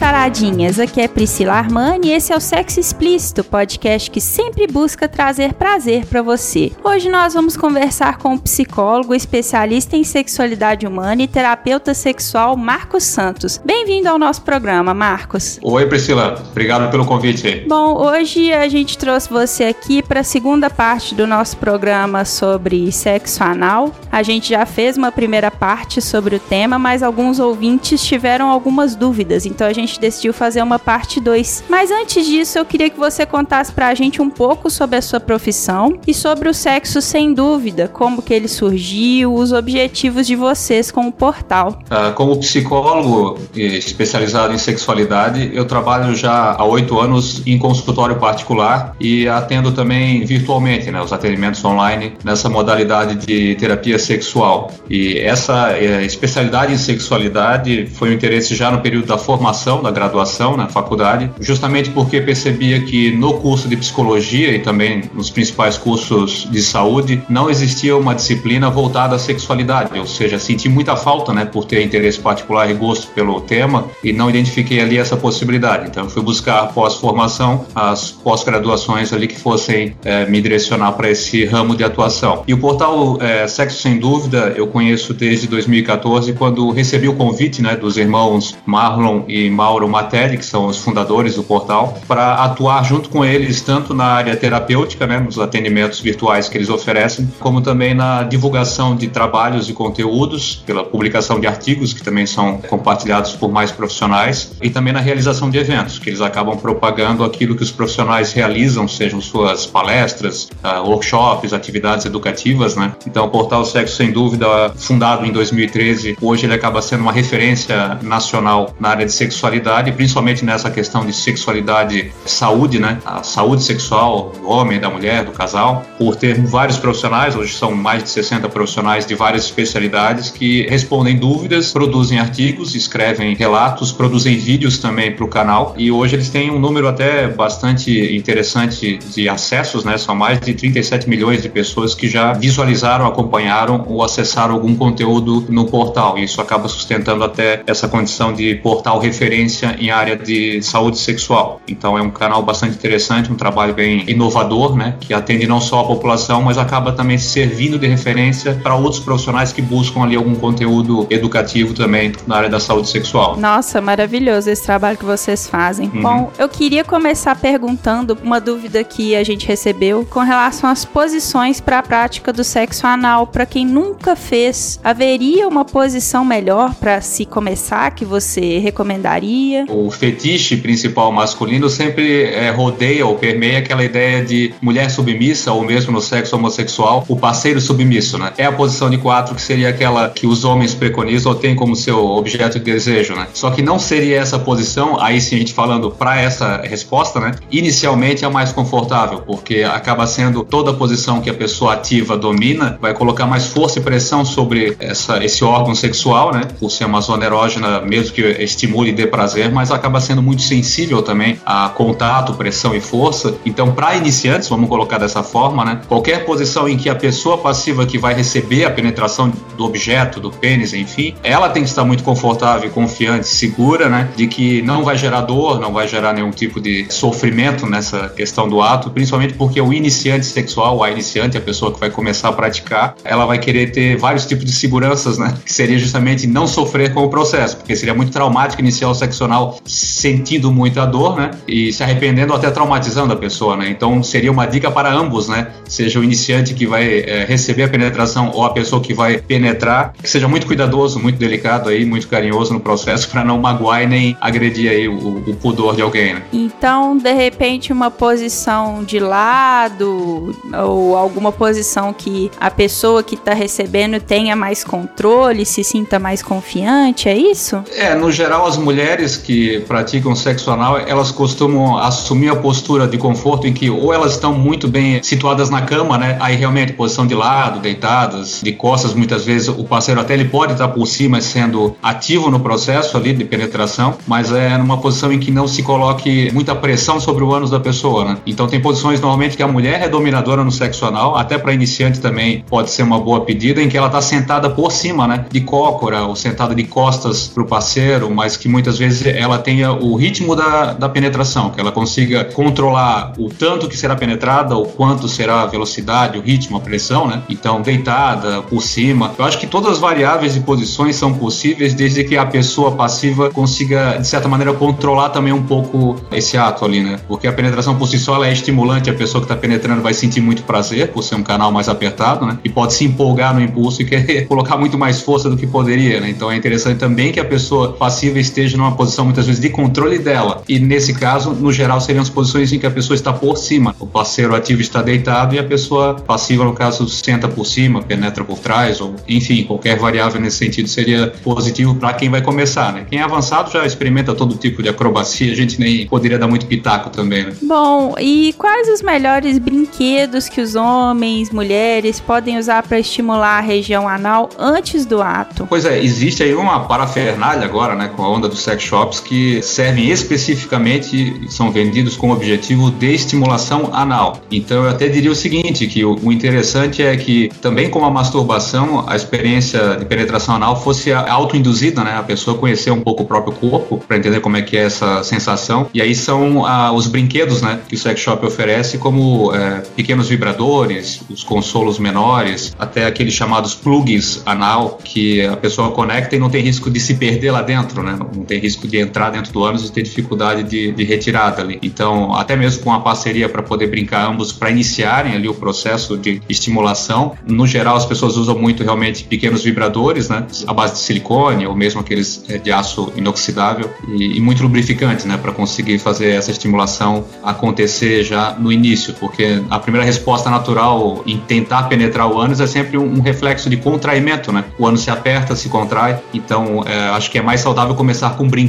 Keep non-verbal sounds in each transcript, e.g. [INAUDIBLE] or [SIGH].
Taradinhas, aqui é Priscila Armani e esse é o Sexo Explícito, podcast que sempre busca trazer prazer para você. Hoje nós vamos conversar com o psicólogo, especialista em sexualidade humana e terapeuta sexual Marcos Santos. Bem-vindo ao nosso programa, Marcos. Oi, Priscila. Obrigado pelo convite. Bom, hoje a gente trouxe você aqui para a segunda parte do nosso programa sobre sexo anal. A gente já fez uma primeira parte sobre o tema, mas alguns ouvintes tiveram algumas dúvidas, então a gente decidiu fazer uma parte 2. Mas antes disso, eu queria que você contasse pra gente um pouco sobre a sua profissão e sobre o sexo sem dúvida, como que ele surgiu, os objetivos de vocês com o portal. Ah, como psicólogo especializado em sexualidade, eu trabalho já há oito anos em consultório particular e atendo também virtualmente, né, os atendimentos online nessa modalidade de terapia sexual. E essa eh, especialidade em sexualidade foi um interesse já no período da formação, da graduação na faculdade, justamente porque percebia que no curso de psicologia e também nos principais cursos de saúde não existia uma disciplina voltada à sexualidade, ou seja, senti muita falta, né, por ter interesse particular e gosto pelo tema e não identifiquei ali essa possibilidade. Então fui buscar pós-formação, as pós-graduações ali que fossem é, me direcionar para esse ramo de atuação. E o portal é, Sexo Sem Dúvida eu conheço desde 2014, quando recebi o convite, né, dos irmãos Marlon e Mauro Matelli, que são os fundadores do portal, para atuar junto com eles tanto na área terapêutica, né, nos atendimentos virtuais que eles oferecem, como também na divulgação de trabalhos e conteúdos, pela publicação de artigos que também são compartilhados por mais profissionais, e também na realização de eventos, que eles acabam propagando aquilo que os profissionais realizam, sejam suas palestras, uh, workshops, atividades educativas, né? Então, o portal Sexo Sem Dúvida, fundado em 2013, hoje ele acaba sendo uma referência nacional na área de sexualidade, principalmente nessa questão de sexualidade, saúde, né? A saúde sexual do homem, da mulher, do casal, por ter vários profissionais, hoje são mais de 60 profissionais de várias especialidades que respondem dúvidas, produzem artigos, escrevem relatos, produzem vídeos também para o canal e hoje eles têm um número até bastante interessante de acessos, né? São mais de 37 milhões de pessoas que já visualizaram, acompanharam ou acessaram algum conteúdo no portal. Isso acaba sustentando até essa condição de portal referência em área de saúde sexual. Então é um canal bastante interessante, um trabalho bem inovador, né, que atende não só a população, mas acaba também servindo de referência para outros profissionais que buscam ali algum conteúdo educativo também na área da saúde sexual. Nossa, maravilhoso esse trabalho que vocês fazem. Uhum. Bom, eu queria começar perguntando uma dúvida que a gente recebeu com relação às posições para a prática do sexo anal. Para quem nunca fez, haveria uma posição melhor para se começar que você recomendaria? O fetiche principal masculino sempre é, rodeia ou permeia aquela ideia de mulher submissa ou mesmo no sexo homossexual, o parceiro submisso, né? É a posição de quatro que seria aquela que os homens preconizam ou têm como seu objeto de desejo, né? Só que não seria essa posição, aí sim a gente falando para essa resposta, né? Inicialmente é a mais confortável, porque acaba sendo toda a posição que a pessoa ativa domina, vai colocar mais força e pressão sobre essa, esse órgão sexual, né? Por ser uma zona erógena, mesmo que estimule e dê prazer, mas acaba sendo muito sensível também a contato, pressão e força. Então, para iniciantes, vamos colocar dessa forma, né? Qualquer posição em que a pessoa passiva que vai receber a penetração do objeto, do pênis, enfim, ela tem que estar muito confortável, confiante, segura, né? De que não vai gerar dor, não vai gerar nenhum tipo de sofrimento nessa questão do ato, principalmente porque o iniciante sexual, a iniciante, a pessoa que vai começar a praticar, ela vai querer ter vários tipos de seguranças, né? Que seria justamente não sofrer com o processo, porque seria muito traumático inicial seccional sentindo muita dor, né? E se arrependendo ou até traumatizando a pessoa, né? Então seria uma dica para ambos, né? Seja o iniciante que vai é, receber a penetração ou a pessoa que vai penetrar, que seja muito cuidadoso, muito delicado aí, muito carinhoso no processo [LAUGHS] para não magoar e nem agredir aí o, o pudor de alguém, né? Então, de repente, uma posição de lado ou alguma posição que a pessoa que está recebendo tenha mais controle, se sinta mais confiante, é isso? É, no geral, as mulheres que praticam sexo anal, elas costumam assumir a postura de conforto em que ou elas estão muito bem situadas na cama, né? Aí realmente posição de lado, deitadas, de costas, muitas vezes o parceiro até ele pode estar por cima sendo ativo no processo ali de penetração, mas é numa posição em que não se coloque muita pressão sobre o ânus da pessoa, né? Então tem posições normalmente que a mulher é dominadora no sexo anal, até para iniciante também pode ser uma boa pedida, em que ela está sentada por cima, né? De cócora ou sentada de costas para o parceiro, mas que muitas vezes ela tenha o ritmo da, da penetração, que ela consiga controlar o tanto que será penetrada, o quanto será a velocidade, o ritmo, a pressão, né? Então deitada, por cima. Eu acho que todas as variáveis e posições são possíveis desde que a pessoa passiva consiga, de certa maneira, controlar também um pouco esse ato ali, né? Porque a penetração por si só ela é estimulante, a pessoa que está penetrando vai sentir muito prazer por ser um canal mais apertado, né? E pode se empolgar no impulso e querer [LAUGHS] colocar muito mais força do que poderia, né? Então é interessante também que a pessoa passiva esteja numa posição muitas vezes de controle dela. E nesse caso, no geral, seriam as posições em que a pessoa está por cima. O parceiro ativo está deitado e a pessoa passiva, no caso, senta por cima, penetra por trás, ou enfim, qualquer variável nesse sentido seria positivo para quem vai começar, né? Quem é avançado já experimenta todo tipo de acrobacia, a gente nem poderia dar muito pitaco também, né? Bom, e quais os melhores brinquedos que os homens, mulheres podem usar para estimular a região anal antes do ato? Pois é, existe aí uma parafernália agora, né, com a onda dos sex shops que servem especificamente, são vendidos com o objetivo de estimulação anal. Então eu até diria o seguinte, que o interessante é que também como a masturbação, a experiência de penetração anal fosse autoinduzida, né, a pessoa conhecer um pouco o próprio corpo para entender como é que é essa sensação. E aí são ah, os brinquedos, né, que o sex shop oferece, como é, pequenos vibradores, os consolos menores, até aqueles chamados plugs anal que a pessoa conecta e não tem risco de se perder lá dentro, né? Não tem risco de entrar dentro do ânus e ter dificuldade de, de retirada ali. Então, até mesmo com a parceria para poder brincar ambos para iniciarem ali o processo de estimulação. No geral, as pessoas usam muito realmente pequenos vibradores, né? A base de silicone ou mesmo aqueles é, de aço inoxidável e, e muito lubrificante, né? Para conseguir fazer essa estimulação acontecer já no início, porque a primeira resposta natural em tentar penetrar o ânus é sempre um, um reflexo de contraimento, né? O ânus se aperta, se contrai. Então, é, acho que é mais saudável começar com brinquedos,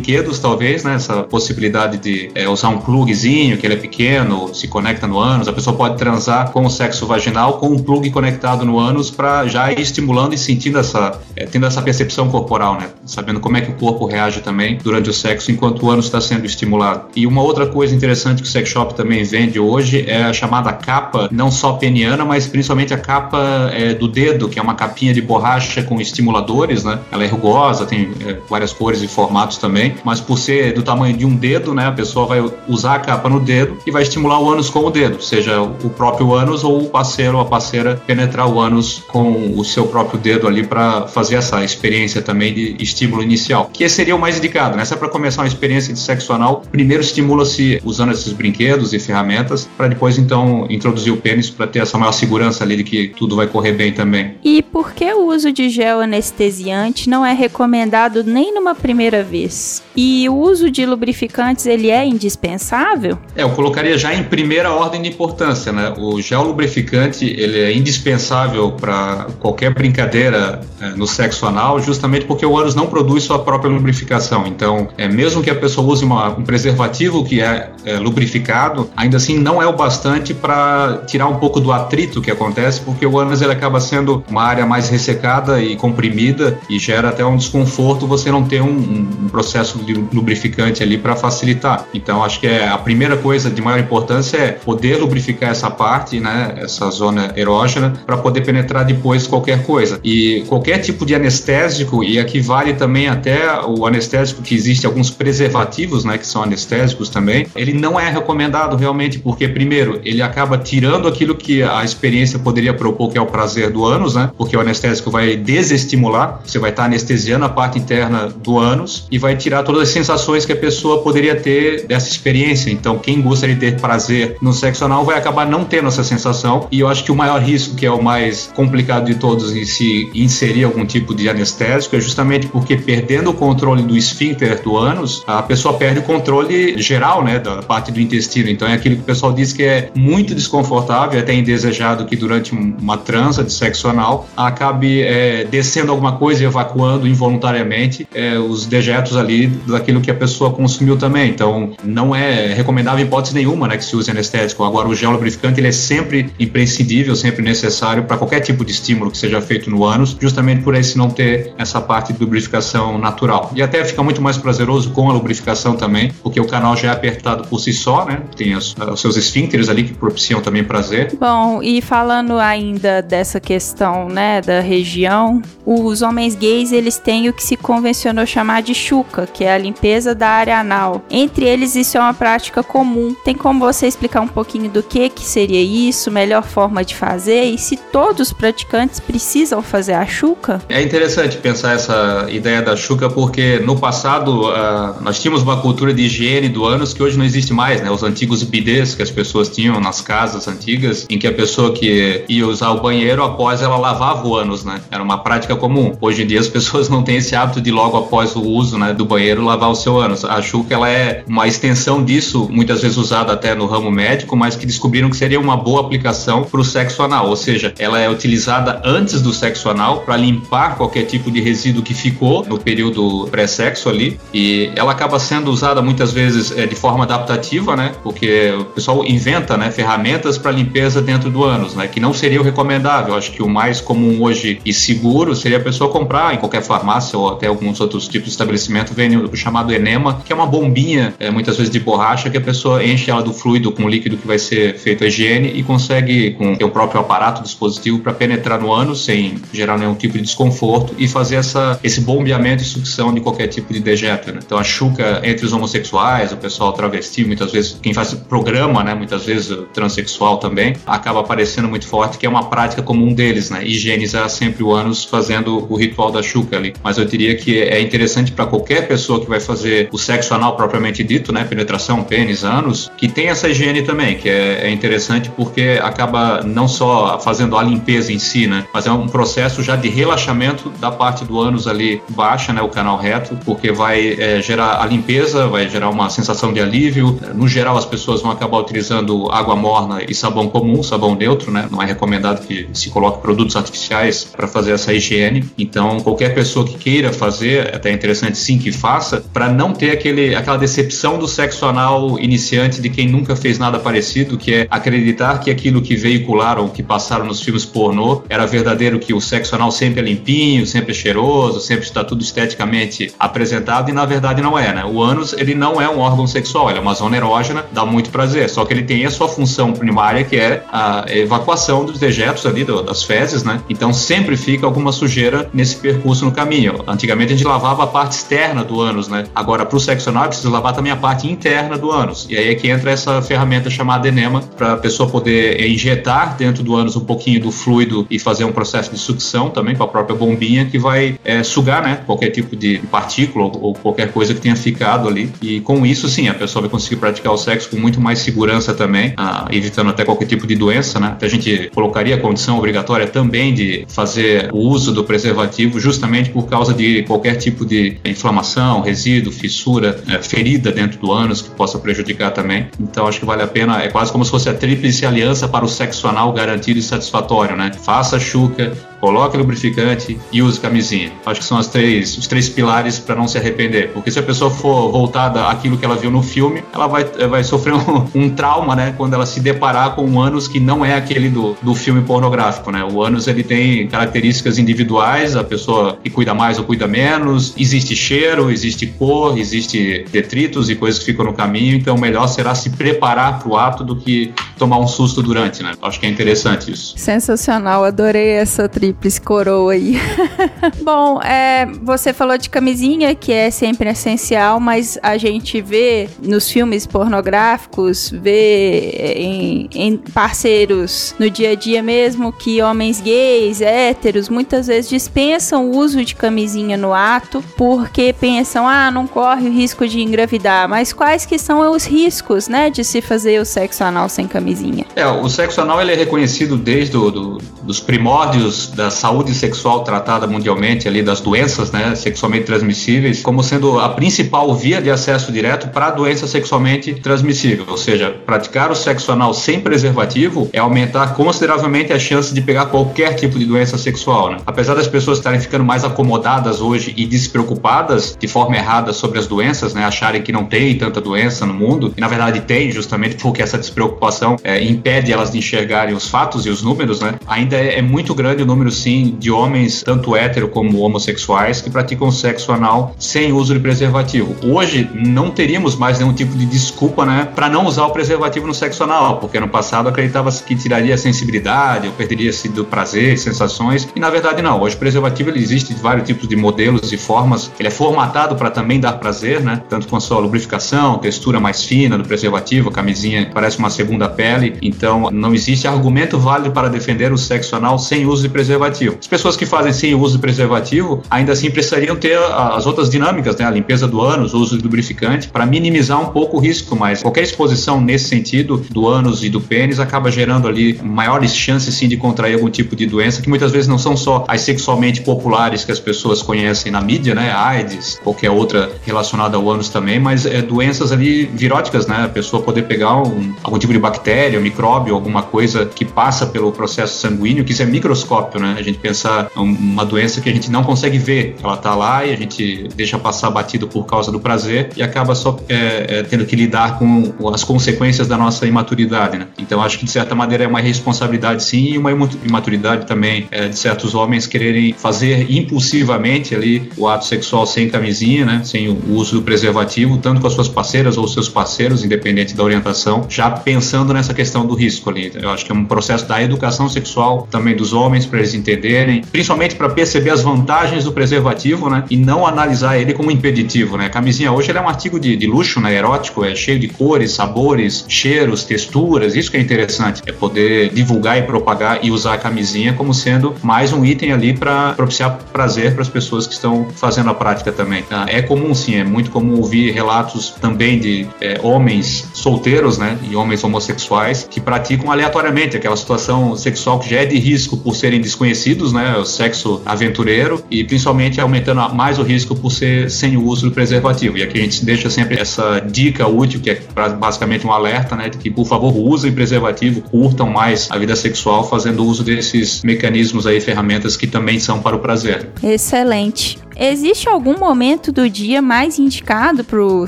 talvez, né? Essa possibilidade de é, usar um plugzinho, que ele é pequeno, se conecta no ânus. A pessoa pode transar com o sexo vaginal com um plug conectado no ânus para já ir estimulando e sentindo essa, é, tendo essa percepção corporal, né? Sabendo como é que o corpo reage também durante o sexo enquanto o ânus está sendo estimulado. E uma outra coisa interessante que o sex shop também vende hoje é a chamada capa, não só peniana, mas principalmente a capa é, do dedo, que é uma capinha de borracha com estimuladores, né? Ela é rugosa, tem é, várias cores e formatos também, mas por ser do tamanho de um dedo, né? A pessoa vai usar a capa no dedo e vai estimular o ânus com o dedo, seja o próprio ânus ou o parceiro ou a parceira penetrar o ânus com o seu próprio dedo ali para fazer essa experiência também de estímulo inicial, que seria o mais indicado, né? Se é para começar uma experiência de sexo anal, primeiro estimula-se usando esses brinquedos e ferramentas para depois então introduzir o pênis para ter essa maior segurança ali de que tudo vai correr bem também. E por que o uso de gel anestesiante não é recomendado nem numa primeira vez? E o uso de lubrificantes ele é indispensável? É, eu colocaria já em primeira ordem de importância, né? O gel lubrificante ele é indispensável para qualquer brincadeira é, no sexo anal, justamente porque o ânus não produz sua própria lubrificação. Então, é mesmo que a pessoa use uma, um preservativo que é, é lubrificado, ainda assim não é o bastante para tirar um pouco do atrito que acontece, porque o ânus ele acaba sendo uma área mais ressecada e comprimida e gera até um desconforto você não ter um, um processo de lubrificante ali para facilitar. Então, acho que é a primeira coisa de maior importância é poder lubrificar essa parte, né, essa zona erógena, para poder penetrar depois qualquer coisa. E qualquer tipo de anestésico, e aqui vale também até o anestésico que existe alguns preservativos, né, que são anestésicos também, ele não é recomendado realmente porque primeiro ele acaba tirando aquilo que a experiência poderia propor, que é o prazer do ânus, né, porque o anestésico vai desestimular, você vai estar anestesiando a parte interna do ânus e vai tirar todas as sensações que a pessoa poderia ter dessa experiência. Então, quem gostaria de ter prazer no sexo anal vai acabar não tendo essa sensação. E eu acho que o maior risco, que é o mais complicado de todos, em se inserir algum tipo de anestésico, é justamente porque perdendo o controle do esfíncter do ânus, a pessoa perde o controle geral, né, da parte do intestino. Então, é aquilo que o pessoal diz que é muito desconfortável, até indesejado que durante uma transa de sexo anal acabe é, descendo alguma coisa e evacuando involuntariamente é, os dejetos ali daquilo que a pessoa consumiu também. Então, não é recomendável em hipótese nenhuma né, que se use anestésico. Agora, o gel lubrificante ele é sempre imprescindível, sempre necessário para qualquer tipo de estímulo que seja feito no ânus, justamente por esse não ter essa parte de lubrificação natural. E até fica muito mais prazeroso com a lubrificação também, porque o canal já é apertado por si só, né? Tem os, os seus esfíncteres ali que propiciam também prazer. Bom, e falando ainda dessa questão, né, da região, os homens gays, eles têm o que se convencionou chamar de chuca, que é a limpeza da área anal. Entre eles, isso é uma prática comum. Tem como você explicar um pouquinho do que que seria isso, melhor forma de fazer e se todos os praticantes precisam fazer a chuca? É interessante pensar essa ideia da chuca porque no passado uh, nós tínhamos uma cultura de higiene do ânus que hoje não existe mais, né? Os antigos bidês que as pessoas tinham nas casas antigas, em que a pessoa que ia usar o banheiro após ela lavava o ânus, né? Era uma prática comum. Hoje em dia as [LAUGHS] pessoas não têm esse hábito de logo após o uso, né, do banheiro lavar o seu ânus. A chuca ela é uma extensão disso, muitas vezes usada até no ramo médico, mas que descobriram que seria uma boa aplicação para o sexo anal, ou seja, ela é utilizada antes do sexo anal para limpar qualquer tipo de resíduo que ficou no período pré-sexo ali, e ela acaba sendo usada muitas vezes é, de forma adaptativa, né, porque o pessoal inventa, né, ferramentas para limpeza dentro do ânus, né, que não seria o recomendável. Acho que o mais comum hoje e seguro seria a pessoa comprar em qualquer farmácia ou até alguns outros tipos de estabelecimento, o chamado enema, que é uma bombinha, é, muitas vezes de borracha, que a pessoa enche ela do fluido com o líquido que vai ser feito a higiene e consegue, com o próprio aparato, dispositivo, para penetrar no ânus sem gerar nenhum tipo de desconforto e fazer essa, esse bombeamento e sucção de qualquer tipo de dejeto. Né? Então a chuca entre os homossexuais, o pessoal travesti, muitas vezes quem faz programa, né, muitas vezes transexual também, acaba aparecendo muito forte, que é uma prática comum deles, né? Higienizar sempre o ânus fazendo o ritual da chuca ali. Mas eu diria que é interessante para qualquer pessoa que vai fazer o sexo anal propriamente dito, né? Penetração, pênis, ânus, que tem essa higiene também, que é, é interessante porque acaba não só fazendo a limpeza em si, né? Mas é um processo já de relaxamento da parte do ânus ali baixa, né? O canal reto, porque vai é, gerar a limpeza, vai gerar uma sensação de alívio. No geral, as pessoas vão acabar utilizando água morna e sabão comum, sabão neutro, né? Não é recomendado que se coloque produtos artificiais para fazer essa higiene. Então, qualquer pessoa que queira fazer, é até interessante sim que faça, para não ter aquele, aquela decepção do sexo anal iniciante de quem nunca fez nada parecido, que é acreditar que aquilo que veicularam, que passaram nos filmes pornô, era verdadeiro, que o sexo anal sempre é limpinho, sempre é cheiroso, sempre está tudo esteticamente apresentado, e na verdade não é, né? O ânus, ele não é um órgão sexual, ele é uma zona erógena, dá muito prazer, só que ele tem a sua função primária, que é a evacuação dos dejetos ali, das fezes, né? Então sempre fica alguma sujeira nesse percurso no caminho. Antigamente a gente lavava a parte externa do ânus, né? Agora para o sexo anal precisa lavar também a parte interna do ânus. E aí é que entra essa ferramenta chamada enema para a pessoa poder injetar dentro do ânus um pouquinho do fluido e fazer um processo de sucção também com a própria bombinha que vai é, sugar, né? Qualquer tipo de partícula ou, qualquer coisa que tenha ficado ali. E com isso, sim, a pessoa vai conseguir praticar o sexo com muito mais segurança também, ah, evitando até qualquer tipo de doença, né? A gente colocaria a condição obrigatória também de fazer o uso do preservativo justamente por causa de qualquer tipo de inflamação, resíduo, fissura, é, ferida dentro do ânus que possa prejudicar também. Então acho que vale a pena, é quase como se fosse a tríplice aliança para o sexo anal garantido e satisfatório, né? Faça chuca, coloque lubrificante e use camisinha. Acho que são as três, os três pilares para não se arrepender. Porque se a pessoa for voltada àquilo que ela viu no filme, ela vai, vai sofrer um, [LAUGHS] um trauma, né? Quando ela se deparar com um ânus que não é aquele do, do filme pornográfico, né? O ânus ele tem características individuais, a pessoa que cuida mais ou cuida menos, existe cheiro, existe cor, existe detritos e coisas que ficam no caminho, então melhor será se preparar para o ato do que tomar um susto durante, né? Acho que é interessante isso. Sensacional, adorei essa trilha tríplice coroa aí. [LAUGHS] Bom, é, você falou de camisinha, que é sempre essencial, mas a gente vê nos filmes pornográficos, vê em, em parceiros no dia a dia mesmo que homens gays, héteros, muitas vezes dispensam o uso de camisinha no ato porque pensam, ah, não corre o risco de engravidar. Mas quais que são os riscos, né, de se fazer o sexo anal sem camisinha? É, o sexo anal ele é reconhecido desde do, do, dos primórdios da saúde sexual tratada mundialmente ali das doenças, né, sexualmente transmissíveis, como sendo a principal via de acesso direto para a doença sexualmente transmissível. Ou seja, praticar o sexo anal sem preservativo é aumentar consideravelmente a chance de pegar qualquer tipo de doença sexual. Né? Apesar das pessoas estarem ficando mais acomodadas hoje e despreocupadas de forma errada sobre as doenças, né, acharem que não tem tanta doença no mundo, e na verdade tem, justamente porque essa despreocupação é, impede elas de enxergarem os fatos e os números, né? Ainda é, é muito grande o número, sim, de homens, tanto hétero como homossexuais, que praticam sexo anal sem uso de preservativo. Hoje, não teríamos mais nenhum tipo de desculpa, né, para não usar o preservativo no sexo anal, porque no passado acreditava-se que tiraria a sensibilidade, ou perderia-se do prazer, sensações, e na verdade não. Hoje o preservativo ele existe de vários tipos de modelos e formas, ele é formatado para também dar prazer, né, tanto com a sua lubrificação, textura mais fina do preservativo, a camisinha parece uma segunda pele, então não existe argumento válido para defender o sexo anal sem uso de preservativo. As pessoas que fazem sem uso de preservativo ainda assim precisariam ter as outras dinâmicas, né, a limpeza do ânus, o uso de lubrificante, para minimizar um pouco o risco, mas qualquer exposição nesse sentido do ânus e do pênis acaba gerando ali maiores chances sim de contrair algum tipo de doença que muitas vezes não são só as sexualmente populares que as pessoas conhecem na mídia, né, AIDS, qualquer outra relacionada ao ânus também, mas é, doenças ali viróticas, né, a pessoa poder pegar um, algum tipo de bactéria, um micróbio, alguma coisa que passa pelo processo sanguíneo, que isso é microscópio, né, a gente pensar uma doença que a gente não consegue ver, ela tá lá e a gente deixa passar batido por causa do prazer e acaba só é, é, tendo que lidar com as consequências da nossa imaturidade, né? Então acho que de certa maneira é uma responsabilidade sim e uma imaturidade também é, de certos homens quererem fazer impulsivamente ali o ato sexual sem camisinha, né? Sem o uso do preservativo, tanto com as suas parceiras ou seus parceiros, independente da orientação, já pensando nessa questão do risco ali. Eu acho que é um processo da educação sexual também dos homens para eles entenderem, principalmente para perceber as vantagens do preservativo, né? E não analisar ele como impeditivo, né? Camisinha hoje é um artigo de, de luxo, né? Erótico, é cheio de cores, sabores, cheiros, texturas. Isso que é interessante, é poder divulgar e propagar e usar a camisinha como sendo mais um item ali para propiciar prazer para as pessoas que estão fazendo a prática também. Tá? É comum, sim, é muito comum ouvir relatos também de é, homens solteiros, né? E homens homossexuais que praticam aleatoriamente aquela situação sexual que já é de risco por serem desconhecidos, né? O sexo aventureiro e principalmente aumentando mais o risco por ser sem o uso do preservativo. E aqui a gente deixa sempre essa dica útil, que é basicamente um alerta, né, de que por favor usem preservativo, curtam mais a vida sexual fazendo uso desses mecanismos aí, ferramentas que também são para o prazer. Excelente. Existe algum momento do dia mais indicado para o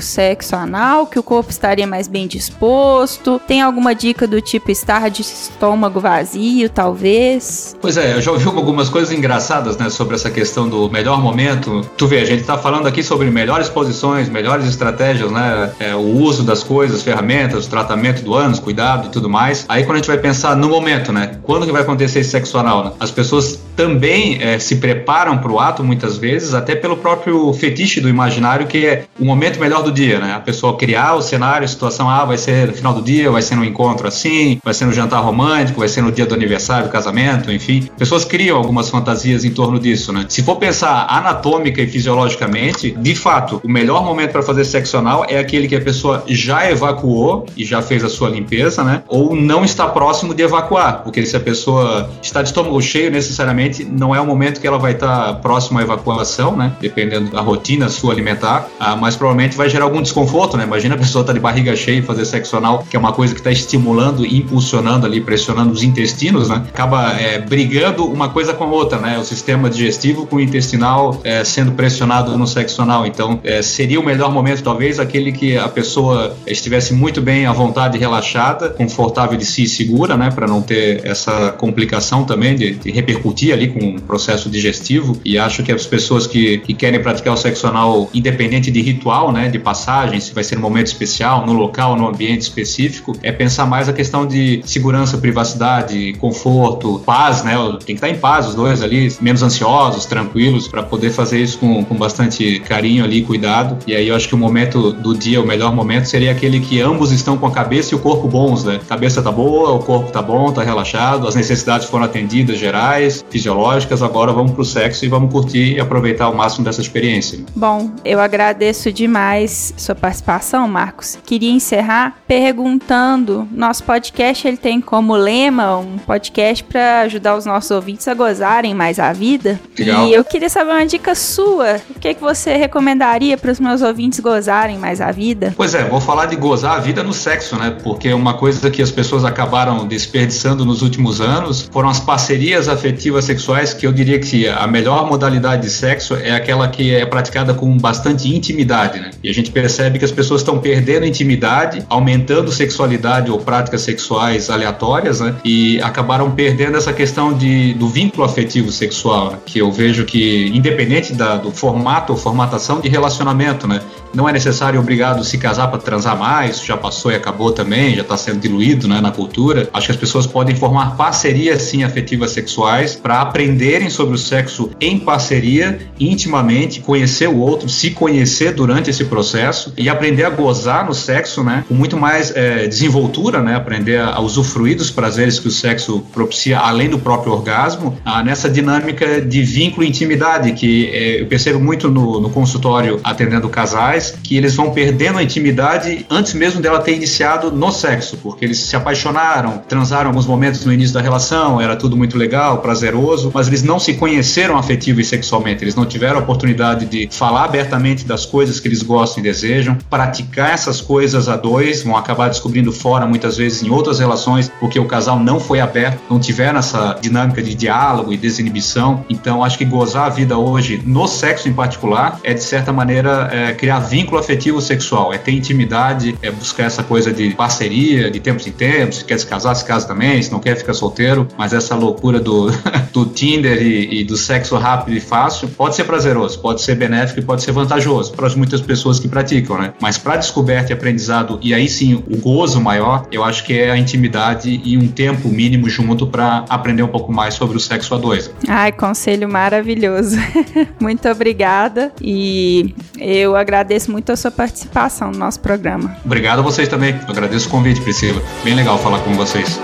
sexo anal, que o corpo estaria mais bem disposto? Tem alguma dica do tipo estar de estômago vazio, talvez? Pois é, eu já ouvi algumas coisas engraçadas, né, sobre essa questão do melhor momento. Tu vê, a gente está falando aqui sobre melhores posições, melhores estratégias, né, é, o uso das coisas, ferramentas, o tratamento do ânus, cuidado e tudo mais. Aí quando a gente vai pensar no momento, né, quando que vai acontecer esse sexo anal, né? As pessoas também é, se preparam para o ato muitas vezes, até pelo próprio fetiche do imaginário, que é o momento melhor do dia, né? A pessoa criar o cenário, a situação, ah, vai ser no final do dia, vai ser no encontro assim, vai ser no jantar romântico, vai ser no dia do aniversário, casamento, enfim. Pessoas criam algumas fantasias em torno disso, né? Se for pensar anatômica e fisiologicamente, de fato, o melhor momento para fazer sexo anal é aquele que a pessoa já evacuou e já fez a sua limpeza, né? Ou não está próximo de evacuar, porque se a pessoa está de estômago cheio, necessariamente não é o momento que ela vai estar próximo à evacuação, né? Dependendo da rotina sua alimentar, ah, mas provavelmente vai gerar algum desconforto, né? Imagina a pessoa tá de barriga cheia e fazer sexo anal, que é uma coisa que está estimulando, impulsionando ali, pressionando os intestinos, né? Acaba é, brigando uma coisa com a outra, né? O sistema digestivo com o intestinal é, sendo pressionado no sexo anal. Então, é, seria o melhor momento, talvez, aquele que a pessoa estivesse muito bem à vontade, relaxada, confortável de si e segura, né? Para não ter essa complicação também de, de repercutir ali com o processo digestivo. E acho que as pessoas que que, que querem praticar o sexo anal independente de ritual, né, de passagem, se vai ser um momento especial, no local, no ambiente específico, é pensar mais a questão de segurança, privacidade, conforto, paz, né? Tem que estar em paz os dois ali, menos ansiosos, tranquilos, para poder fazer isso com, com bastante carinho ali, cuidado. E aí eu acho que o momento do dia, o melhor momento, seria aquele que ambos estão com a cabeça e o corpo bons, né? A cabeça tá boa, o corpo tá bom, tá relaxado, as necessidades foram atendidas gerais, fisiológicas, agora vamos pro sexo e vamos curtir e aproveitar o máximo dessa experiência. Bom, eu agradeço demais sua participação, Marcos. Queria encerrar perguntando, nosso podcast ele tem como lema um podcast para ajudar os nossos ouvintes a gozarem mais a vida. Legal. E eu queria saber uma dica sua. O que, que você recomendaria para os meus ouvintes gozarem mais a vida? Pois é, vou falar de gozar a vida no sexo, né? Porque uma coisa que as pessoas acabaram desperdiçando nos últimos anos foram as parcerias afetivas sexuais, que eu diria que a melhor modalidade de sexo é aquela que é praticada com bastante intimidade, né? E a gente percebe que as pessoas estão perdendo intimidade, aumentando sexualidade ou práticas sexuais aleatórias, né? E acabaram perdendo essa questão de, do vínculo afetivo sexual, né? que eu vejo que, independente da, do formato ou formatação de relacionamento, né? Não é necessário obrigado se casar para transar mais, já passou e acabou também, já está sendo diluído né, na cultura. Acho que as pessoas podem formar parcerias, sim, afetivas sexuais para aprenderem sobre o sexo em parceria, intimamente, conhecer o outro, se conhecer durante esse processo e aprender a gozar no sexo, né? Com muito mais é, desenvoltura, né? Aprender a, usufruir dos prazeres que o sexo propicia, além do próprio orgasmo, ah, nessa dinâmica de vínculo e intimidade que é, eu percebo muito no, no consultório atendendo casais, que eles vão perdendo a intimidade antes mesmo dela ter iniciado no sexo, porque eles se apaixonaram, transaram alguns momentos no início da relação, era tudo muito legal, prazeroso, mas eles não se conheceram afetivo e sexualmente, eles não tiveram a oportunidade de falar abertamente das coisas que eles gostam e desejam, praticar essas coisas a dois, vão acabar descobrindo fora muitas vezes em outras relações, porque o casal não foi aberto, não tiveram essa dinâmica de diálogo e desinibição. Então, acho que gozar a vida hoje, no sexo em particular, é de certa maneira é, criar vínculo afetivo sexual, é ter intimidade, é buscar essa coisa de parceria, de tempos em tempos, se quer se casar, se casa também, se não quer ficar solteiro, mas essa loucura do, [LAUGHS] do Tinder e, e do sexo rápido e fácil pode ser prazeroso, pode ser benéfico e pode ser vantajoso para muitas pessoas que praticam, né? Mas para descoberta e aprendizado, e aí sim o gozo maior, eu acho que é a intimidade e um tempo mínimo junto para aprender um pouco mais sobre o sexo a dois. Ai, conselho maravilhoso. [LAUGHS] muito obrigada e eu agradeço muito a sua participação no nosso programa. Obrigado a vocês também. Eu agradeço o convite, Priscila. Bem legal falar com vocês.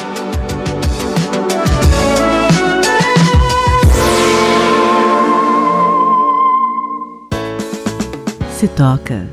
Se toca.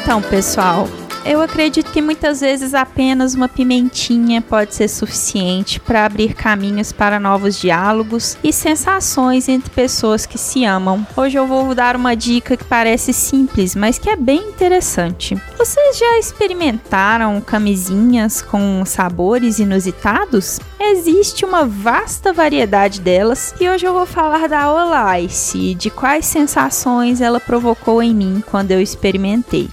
Então, pessoal, eu acredito que muitas vezes apenas uma pimentinha pode ser suficiente para abrir caminhos para novos diálogos e sensações entre pessoas que se amam. Hoje eu vou dar uma dica que parece simples, mas que é bem interessante. Vocês já experimentaram camisinhas com sabores inusitados? Existe uma vasta variedade delas e hoje eu vou falar da Ola Ice e de quais sensações ela provocou em mim quando eu experimentei.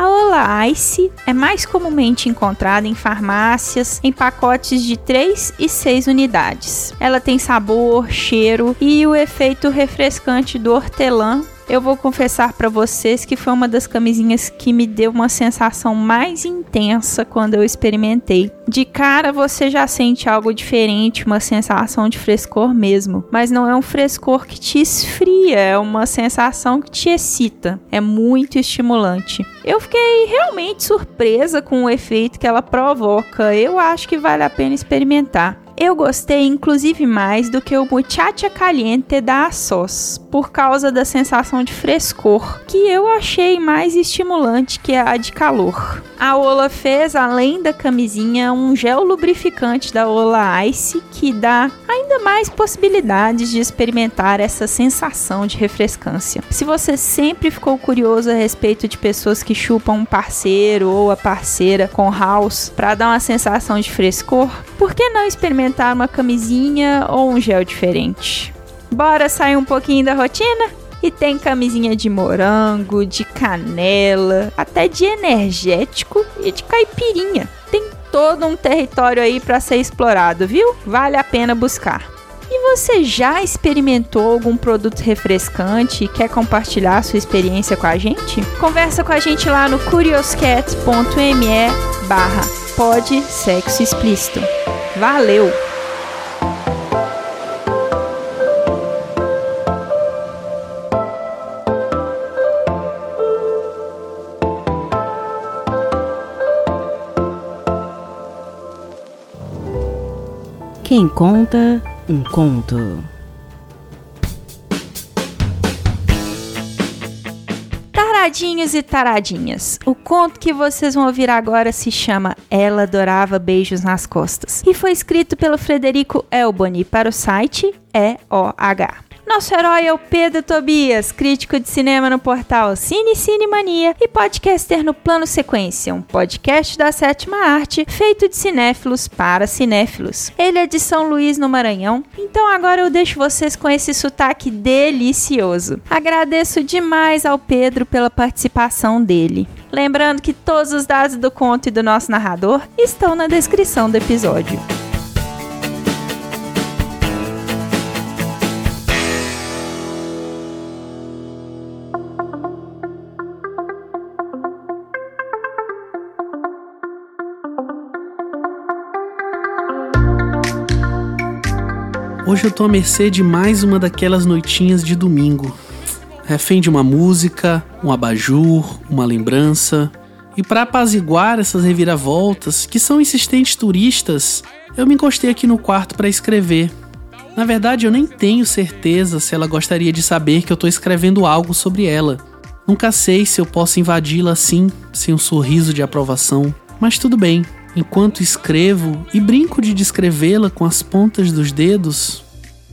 A Ola Ice é mais comumente encontrada em farmácias em pacotes de 3 e 6 unidades. Ela tem sabor, cheiro e o efeito refrescante do hortelã eu vou confessar para vocês que foi uma das camisinhas que me deu uma sensação mais intensa quando eu experimentei. De cara você já sente algo diferente, uma sensação de frescor mesmo, mas não é um frescor que te esfria, é uma sensação que te excita. É muito estimulante. Eu fiquei realmente surpresa com o efeito que ela provoca. Eu acho que vale a pena experimentar. Eu gostei inclusive mais do que o Muchacha Caliente da Assos, por causa da sensação de frescor, que eu achei mais estimulante que a de calor. A Ola fez, além da camisinha, um gel lubrificante da Ola Ice que dá ainda mais possibilidades de experimentar essa sensação de refrescância. Se você sempre ficou curioso a respeito de pessoas que chupam um parceiro ou a parceira com house para dar uma sensação de frescor, por que não experimentar uma camisinha ou um gel diferente. Bora sair um pouquinho da rotina? E tem camisinha de morango, de canela, até de energético e de caipirinha. Tem todo um território aí para ser explorado, viu? Vale a pena buscar. E você já experimentou algum produto refrescante e quer compartilhar sua experiência com a gente? Conversa com a gente lá no curioscat.me barra pode sexo explícito. Valeu! Quem conta um conto. Taradinhos e taradinhas. O conto que vocês vão ouvir agora se chama Ela Adorava Beijos nas Costas e foi escrito pelo Frederico Elboni para o site EOH. Nosso herói é o Pedro Tobias, crítico de cinema no portal Cine Cine Mania e podcaster no Plano Sequência, um podcast da sétima arte feito de cinéfilos para cinéfilos. Ele é de São Luís, no Maranhão, então agora eu deixo vocês com esse sotaque delicioso. Agradeço demais ao Pedro pela participação dele. Lembrando que todos os dados do conto e do nosso narrador estão na descrição do episódio. Hoje eu tô à mercê de mais uma daquelas noitinhas de domingo. Refém de uma música, um abajur, uma lembrança. E para apaziguar essas reviravoltas, que são insistentes turistas, eu me encostei aqui no quarto para escrever. Na verdade, eu nem tenho certeza se ela gostaria de saber que eu tô escrevendo algo sobre ela. Nunca sei se eu posso invadi-la assim, sem um sorriso de aprovação. Mas tudo bem, enquanto escrevo e brinco de descrevê-la com as pontas dos dedos,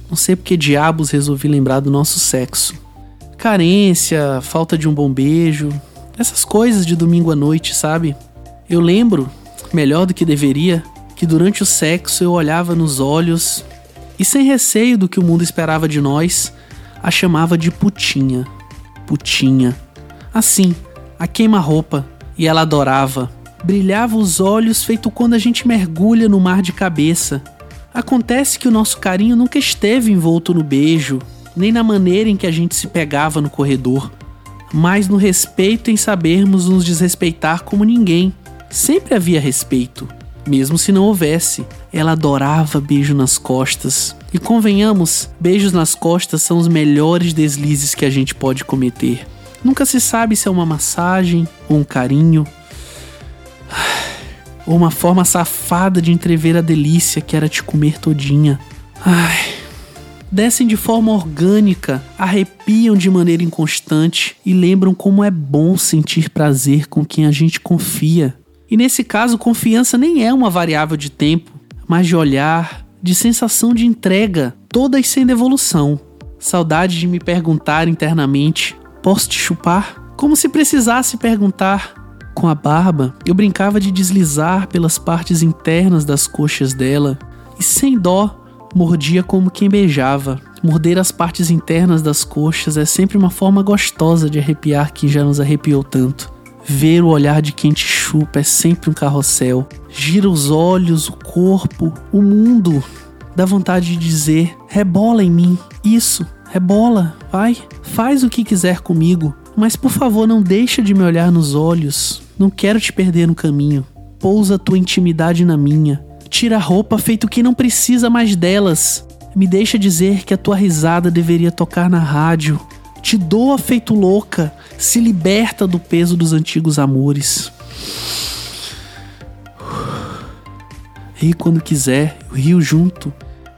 não sei porque diabos resolvi lembrar do nosso sexo. Carência, falta de um bom beijo, essas coisas de domingo à noite, sabe? Eu lembro, melhor do que deveria, que durante o sexo eu olhava nos olhos e, sem receio do que o mundo esperava de nós, a chamava de putinha. Putinha. Assim, a queima-roupa, e ela adorava brilhava os olhos feito quando a gente mergulha no mar de cabeça. Acontece que o nosso carinho nunca esteve envolto no beijo, nem na maneira em que a gente se pegava no corredor, mas no respeito em sabermos nos desrespeitar como ninguém. Sempre havia respeito, mesmo se não houvesse. Ela adorava beijo nas costas. E convenhamos, beijos nas costas são os melhores deslizes que a gente pode cometer. Nunca se sabe se é uma massagem ou um carinho, ou uma forma safada de entrever a delícia que era te comer todinha. Ai. Descem de forma orgânica, arrepiam de maneira inconstante e lembram como é bom sentir prazer com quem a gente confia. E nesse caso, confiança nem é uma variável de tempo, mas de olhar, de sensação de entrega, todas sem devolução. Saudade de me perguntar internamente: posso te chupar? Como se precisasse perguntar: com a barba, eu brincava de deslizar pelas partes internas das coxas dela e, sem dó, mordia como quem beijava. Morder as partes internas das coxas é sempre uma forma gostosa de arrepiar quem já nos arrepiou tanto. Ver o olhar de quem te chupa é sempre um carrossel. Gira os olhos, o corpo, o mundo. Dá vontade de dizer: rebola em mim. Isso, rebola, vai, faz o que quiser comigo. Mas por favor, não deixa de me olhar nos olhos. Não quero te perder no caminho. Pousa tua intimidade na minha. Tira a roupa feito que não precisa mais delas. Me deixa dizer que a tua risada deveria tocar na rádio. Te doa feito louca. Se liberta do peso dos antigos amores. Ri quando quiser, rio junto.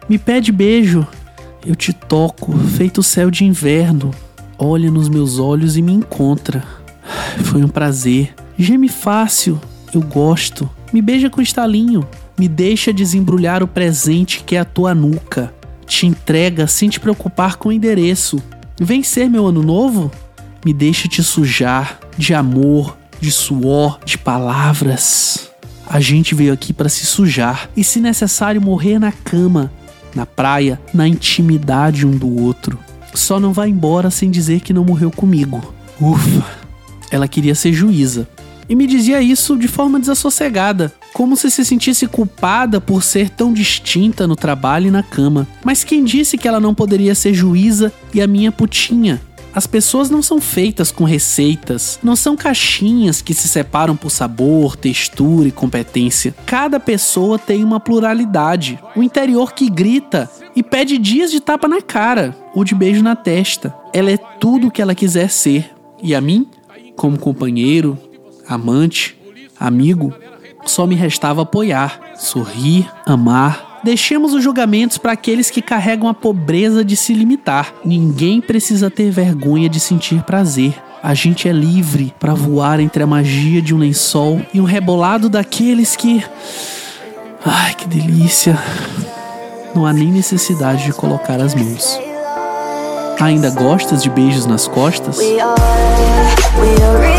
Me pede beijo, eu te toco, feito céu de inverno. Olha nos meus olhos e me encontra. Foi um prazer. Geme fácil, eu gosto. Me beija com estalinho. Me deixa desembrulhar o presente que é a tua nuca. Te entrega sem te preocupar com o endereço. Vem ser meu ano novo? Me deixa te sujar de amor, de suor, de palavras. A gente veio aqui para se sujar e, se necessário, morrer na cama, na praia, na intimidade um do outro. Só não vai embora sem dizer que não morreu comigo. Ufa! Ela queria ser juíza. E me dizia isso de forma desassossegada, como se se sentisse culpada por ser tão distinta no trabalho e na cama. Mas quem disse que ela não poderia ser juíza e a minha putinha? As pessoas não são feitas com receitas, não são caixinhas que se separam por sabor, textura e competência. Cada pessoa tem uma pluralidade, um interior que grita e pede dias de tapa na cara ou de beijo na testa. Ela é tudo o que ela quiser ser. E a mim, como companheiro, amante, amigo, só me restava apoiar, sorrir, amar Deixemos os julgamentos para aqueles que carregam a pobreza de se limitar. Ninguém precisa ter vergonha de sentir prazer. A gente é livre para voar entre a magia de um lençol e um rebolado daqueles que. Ai, que delícia! Não há nem necessidade de colocar as mãos. Ainda gostas de beijos nas costas? We are, we are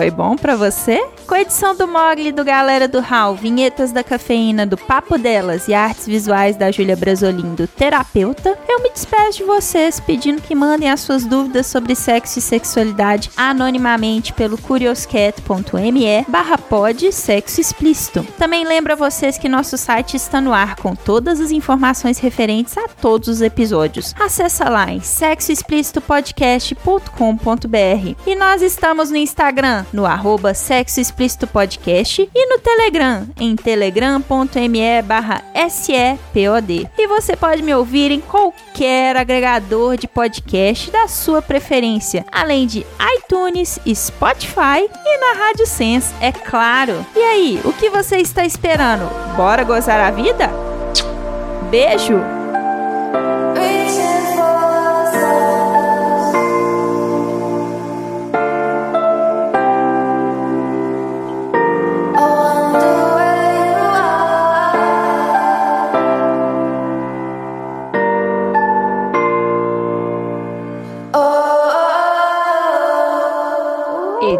Foi bom para você? Com a edição do Mogli do Galera do Hall, vinhetas da cafeína do Papo Delas e artes visuais da Júlia Brasolim do Terapeuta, eu me despeço de vocês pedindo que mandem as suas dúvidas sobre sexo e sexualidade anonimamente pelo curioscat.me barra pod sexo explícito. Também lembro a vocês que nosso site está no ar com todas as informações referentes a todos os episódios. Acesse lá em sexoexplicitopodcast.com.br e nós estamos no Instagram no arroba Sexo Explícito Podcast e no Telegram, em telegram.me barra SEPOD. E você pode me ouvir em qualquer agregador de podcast da sua preferência, além de iTunes, Spotify e na Rádio Sense, é claro. E aí, o que você está esperando? Bora gozar a vida? Beijo!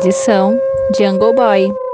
Edição Jungle Boy.